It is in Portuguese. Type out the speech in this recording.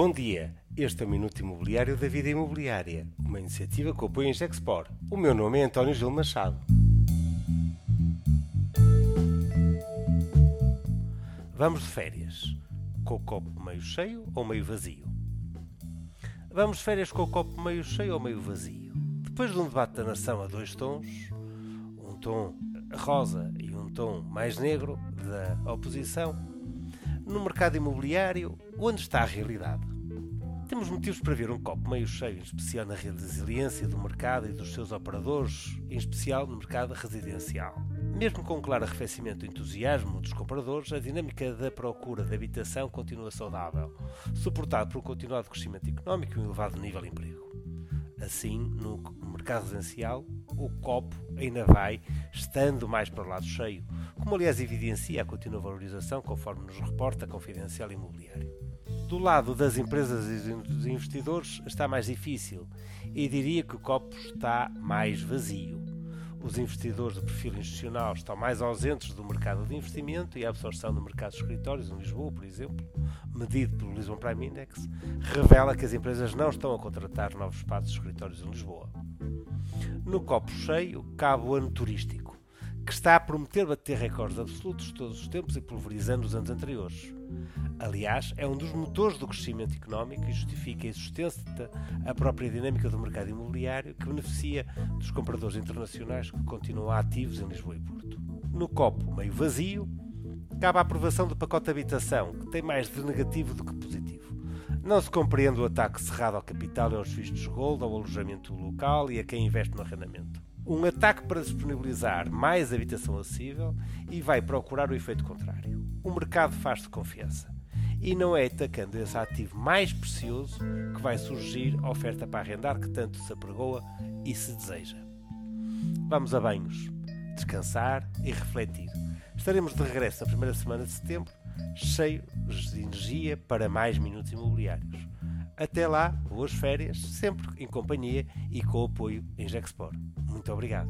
Bom dia, este é o Minuto Imobiliário da Vida Imobiliária, uma iniciativa que apoia em Gexpor. O meu nome é António Gil Machado. Vamos de férias, com o copo meio cheio ou meio vazio? Vamos de férias com o copo meio cheio ou meio vazio? Depois de um debate da nação a dois tons, um tom rosa e um tom mais negro da oposição, no mercado imobiliário, onde está a realidade? Temos motivos para ver um copo meio cheio, em especial na resiliência do mercado e dos seus operadores, em especial no mercado residencial. Mesmo com um claro arrefecimento do entusiasmo dos compradores, a dinâmica da procura de habitação continua saudável, suportado por um continuado crescimento económico e um elevado nível de emprego. Assim, no mercado residencial, o copo ainda vai estando mais para o lado cheio, como aliás evidencia a contínua valorização, conforme nos reporta a Confidencial Imobiliário. Do lado das empresas e dos investidores está mais difícil e diria que o copo está mais vazio. Os investidores de perfil institucional estão mais ausentes do mercado de investimento e a absorção do mercado de escritórios, em Lisboa, por exemplo, medido pelo Lisbon Prime Index, revela que as empresas não estão a contratar novos espaços de escritórios em Lisboa. No copo cheio, cabe o ano turístico, que está a prometer bater recordes absolutos de todos os tempos e pulverizando os anos anteriores. Aliás, é um dos motores do crescimento económico e justifica e sustenta a própria dinâmica do mercado imobiliário que beneficia dos compradores internacionais que continuam ativos em Lisboa e Porto. No copo meio vazio, cabe a aprovação do pacote de habitação, que tem mais de negativo do que positivo. Não se compreende o ataque cerrado ao capital e aos vistos gold, ao alojamento local e a quem investe no arrendamento. Um ataque para disponibilizar mais habitação acessível e vai procurar o efeito contrário. O mercado faz-se confiança. E não é atacando esse ativo mais precioso que vai surgir a oferta para arrendar que tanto se apregoa e se deseja. Vamos a banhos, descansar e refletir. Estaremos de regresso na primeira semana de setembro cheios de energia para mais minutos imobiliários. Até lá, boas férias, sempre em companhia e com o apoio em Gexpor. Muito obrigado.